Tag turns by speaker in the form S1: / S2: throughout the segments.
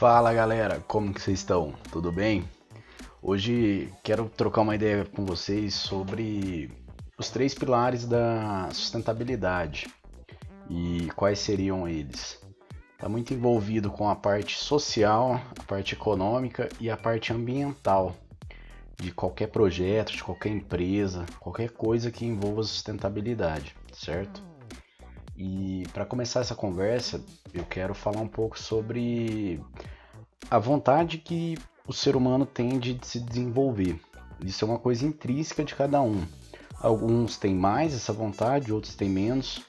S1: Fala galera, como que vocês estão? Tudo bem? Hoje quero trocar uma ideia com vocês sobre os três pilares da sustentabilidade e quais seriam eles. Está muito envolvido com a parte social, a parte econômica e a parte ambiental de qualquer projeto, de qualquer empresa, qualquer coisa que envolva sustentabilidade, certo? E para começar essa conversa, eu quero falar um pouco sobre a vontade que o ser humano tem de se desenvolver. Isso é uma coisa intrínseca de cada um. Alguns têm mais essa vontade, outros têm menos,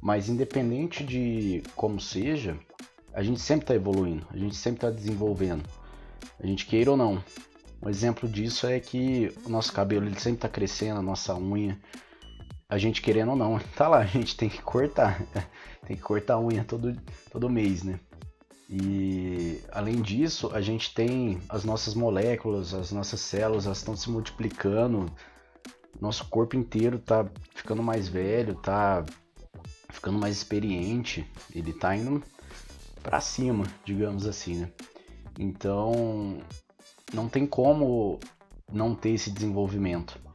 S1: mas independente de como seja, a gente sempre está evoluindo, a gente sempre está desenvolvendo, a gente queira ou não. Um exemplo disso é que o nosso cabelo ele sempre está crescendo, a nossa unha, a gente querendo ou não, tá lá, a gente tem que cortar. tem que cortar a unha todo, todo mês, né? E além disso, a gente tem as nossas moléculas, as nossas células, elas estão se multiplicando. Nosso corpo inteiro tá ficando mais velho, tá ficando mais experiente, ele tá indo para cima, digamos assim, né? Então, não tem como não ter esse desenvolvimento.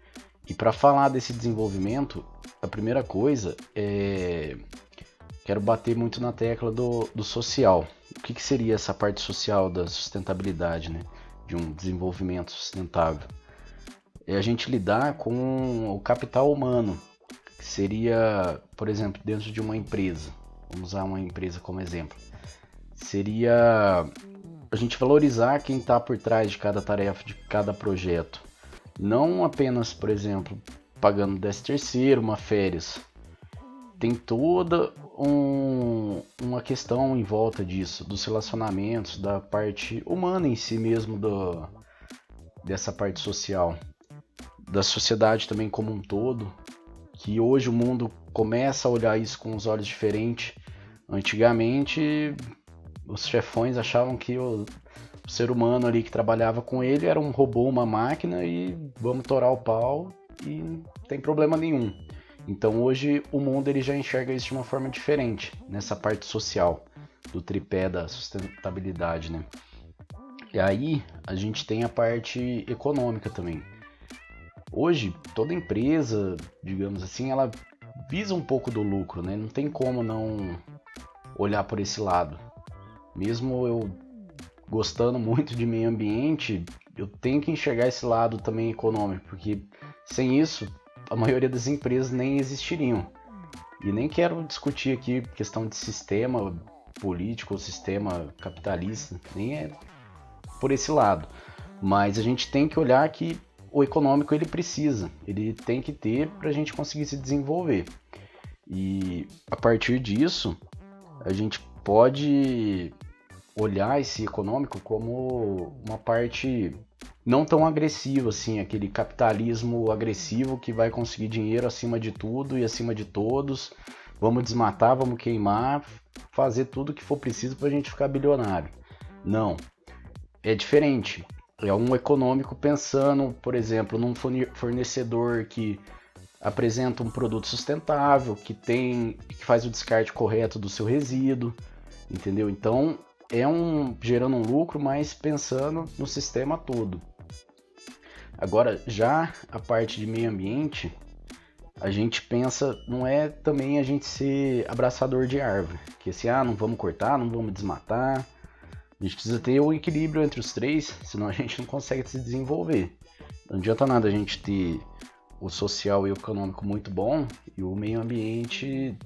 S1: E para falar desse desenvolvimento, a primeira coisa é. Quero bater muito na tecla do, do social. O que, que seria essa parte social da sustentabilidade, né? De um desenvolvimento sustentável? É a gente lidar com o capital humano, que seria, por exemplo, dentro de uma empresa. Vamos usar uma empresa como exemplo. Seria a gente valorizar quem está por trás de cada tarefa, de cada projeto não apenas, por exemplo, pagando 10 terceiro, uma férias. Tem toda um, uma questão em volta disso, dos relacionamentos, da parte humana em si mesmo, do, dessa parte social. Da sociedade também como um todo, que hoje o mundo começa a olhar isso com os olhos diferentes. Antigamente, os chefões achavam que o, ser humano ali que trabalhava com ele era um robô, uma máquina e vamos torar o pau e não tem problema nenhum. Então hoje o mundo ele já enxerga isso de uma forma diferente nessa parte social do tripé da sustentabilidade, né? E aí a gente tem a parte econômica também. Hoje toda empresa, digamos assim, ela visa um pouco do lucro, né? Não tem como não olhar por esse lado. Mesmo eu gostando muito de meio ambiente, eu tenho que enxergar esse lado também econômico, porque sem isso a maioria das empresas nem existiriam. E nem quero discutir aqui questão de sistema político ou sistema capitalista, nem é por esse lado. Mas a gente tem que olhar que o econômico ele precisa, ele tem que ter para a gente conseguir se desenvolver. E a partir disso, a gente pode olhar esse econômico como uma parte não tão agressiva assim, aquele capitalismo agressivo que vai conseguir dinheiro acima de tudo e acima de todos. Vamos desmatar, vamos queimar, fazer tudo que for preciso para a gente ficar bilionário. Não, é diferente. É um econômico pensando, por exemplo, num fornecedor que apresenta um produto sustentável, que tem, que faz o descarte correto do seu resíduo, entendeu? Então é um gerando um lucro, mas pensando no sistema todo. Agora, já a parte de meio ambiente, a gente pensa, não é também a gente ser abraçador de árvore, que assim, ah, não vamos cortar, não vamos desmatar. A gente precisa ter o equilíbrio entre os três, senão a gente não consegue se desenvolver. Não adianta nada a gente ter o social e o econômico muito bom e o meio ambiente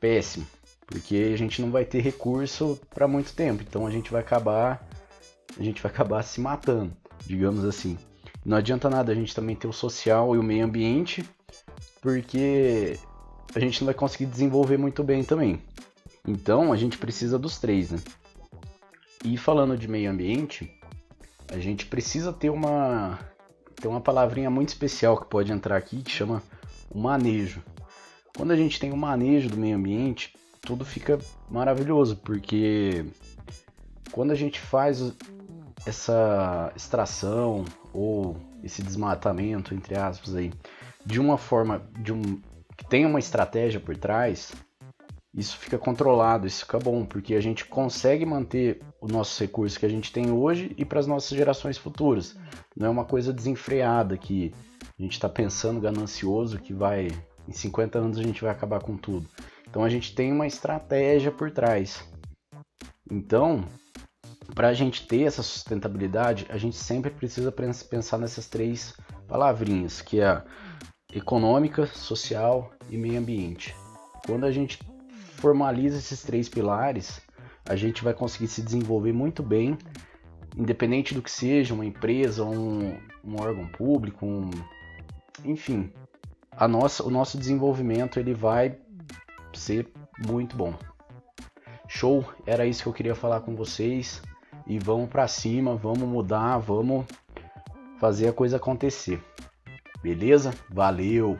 S1: péssimo porque a gente não vai ter recurso para muito tempo, então a gente vai acabar a gente vai acabar se matando, digamos assim. Não adianta nada a gente também ter o social e o meio ambiente, porque a gente não vai conseguir desenvolver muito bem também. Então a gente precisa dos três, né? E falando de meio ambiente, a gente precisa ter uma ter uma palavrinha muito especial que pode entrar aqui que chama o manejo. Quando a gente tem o manejo do meio ambiente, tudo fica maravilhoso, porque quando a gente faz essa extração ou esse desmatamento, entre aspas, aí, de uma forma de um, que tem uma estratégia por trás, isso fica controlado, isso fica bom, porque a gente consegue manter os nossos recursos que a gente tem hoje e para as nossas gerações futuras. Não é uma coisa desenfreada que a gente está pensando ganancioso que vai em 50 anos a gente vai acabar com tudo. Então a gente tem uma estratégia por trás. Então, para a gente ter essa sustentabilidade, a gente sempre precisa pensar nessas três palavrinhas, que é econômica, social e meio ambiente. Quando a gente formaliza esses três pilares, a gente vai conseguir se desenvolver muito bem, independente do que seja, uma empresa, um, um órgão público, um, enfim, a nossa, o nosso desenvolvimento ele vai ser muito bom. Show, era isso que eu queria falar com vocês e vamos para cima, vamos mudar, vamos fazer a coisa acontecer. Beleza? Valeu!